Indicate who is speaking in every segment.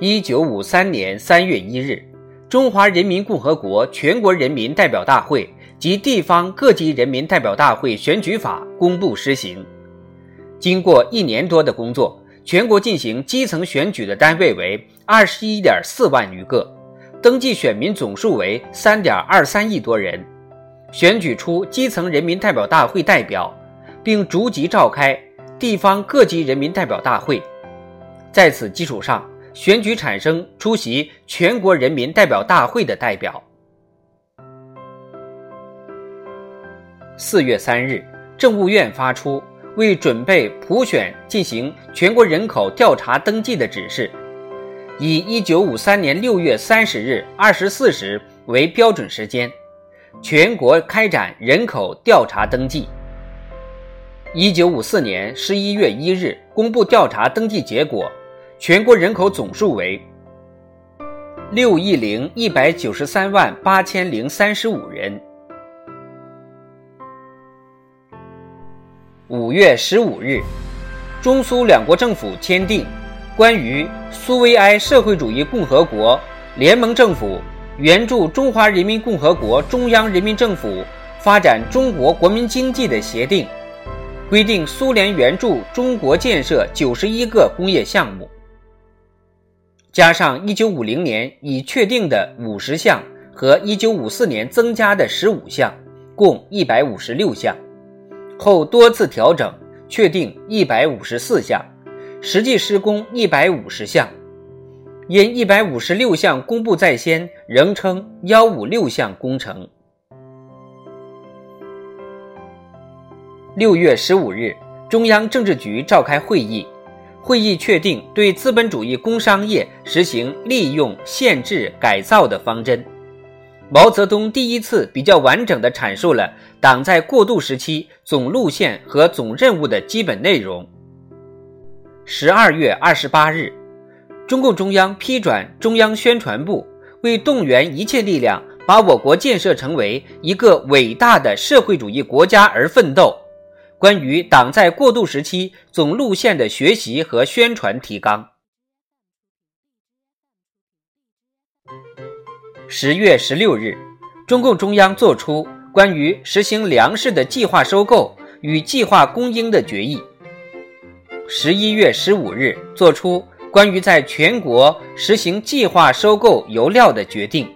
Speaker 1: 一九五三年三月一日，中华人民共和国全国人民代表大会及地方各级人民代表大会选举法公布施行。经过一年多的工作，全国进行基层选举的单位为二十一点四万余个，登记选民总数为三点二三亿多人，选举出基层人民代表大会代表，并逐级召开地方各级人民代表大会。在此基础上，选举产生出席全国人民代表大会的代表。四月三日，政务院发出为准备普选进行全国人口调查登记的指示，以一九五三年六月三十日二十四时为标准时间，全国开展人口调查登记。一九五四年十一月一日公布调查登记结果。全国人口总数为六亿零一百九十三万八千零三十五人。五月十五日，中苏两国政府签订《关于苏维埃社会主义共和国联盟政府援助中华人民共和国中央人民政府发展中国国民经济的协定》，规定苏联援助中国建设九十一个工业项目。加上一九五零年已确定的五十项和一九五四年增加的十五项，共一百五十六项，后多次调整，确定一百五十四项，实际施工一百五十项。因一百五十六项公布在先，仍称幺五六项工程。六月十五日，中央政治局召开会议。会议确定对资本主义工商业实行利用、限制、改造的方针。毛泽东第一次比较完整地阐述了党在过渡时期总路线和总任务的基本内容。十二月二十八日，中共中央批转中央宣传部，为动员一切力量把我国建设成为一个伟大的社会主义国家而奋斗。关于党在过渡时期总路线的学习和宣传提纲。十月十六日，中共中央作出关于实行粮食的计划收购与计划供应的决议。十一月十五日，作出关于在全国实行计划收购油料的决定。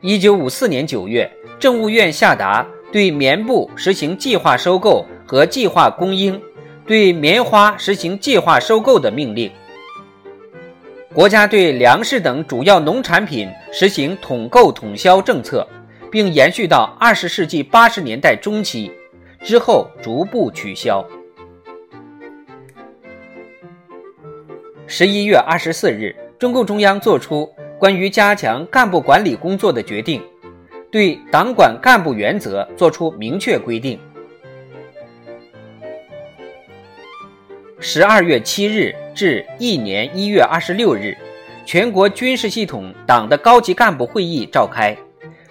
Speaker 1: 一九五四年九月，政务院下达。对棉布实行计划收购和计划供应，对棉花实行计划收购的命令。国家对粮食等主要农产品实行统购统销政策，并延续到二十世纪八十年代中期，之后逐步取消。十一月二十四日，中共中央作出关于加强干部管理工作的决定。对党管干部原则作出明确规定。十二月七日至一年一月二十六日，全国军事系统党的高级干部会议召开。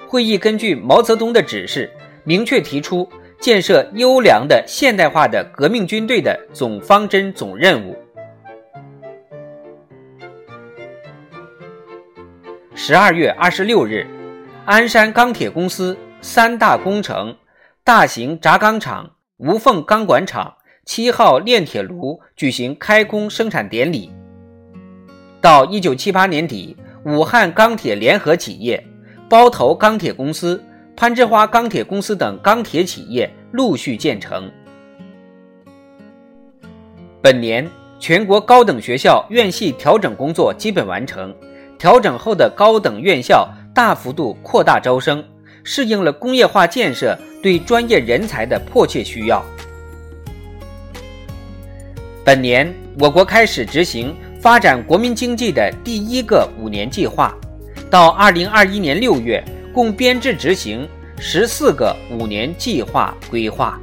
Speaker 1: 会议根据毛泽东的指示，明确提出建设优良的现代化的革命军队的总方针、总任务。十二月二十六日。鞍山钢铁公司三大工程：大型轧钢厂、无缝钢管厂、七号炼铁炉举行开工生产典礼。到一九七八年底，武汉钢铁联合企业、包头钢铁公司、攀枝花钢铁公司等钢铁企业陆续建成。本年，全国高等学校院系调整工作基本完成。调整后的高等院校大幅度扩大招生，适应了工业化建设对专业人才的迫切需要。本年，我国开始执行发展国民经济的第一个五年计划，到二零二一年六月，共编制执行十四个五年计划规划。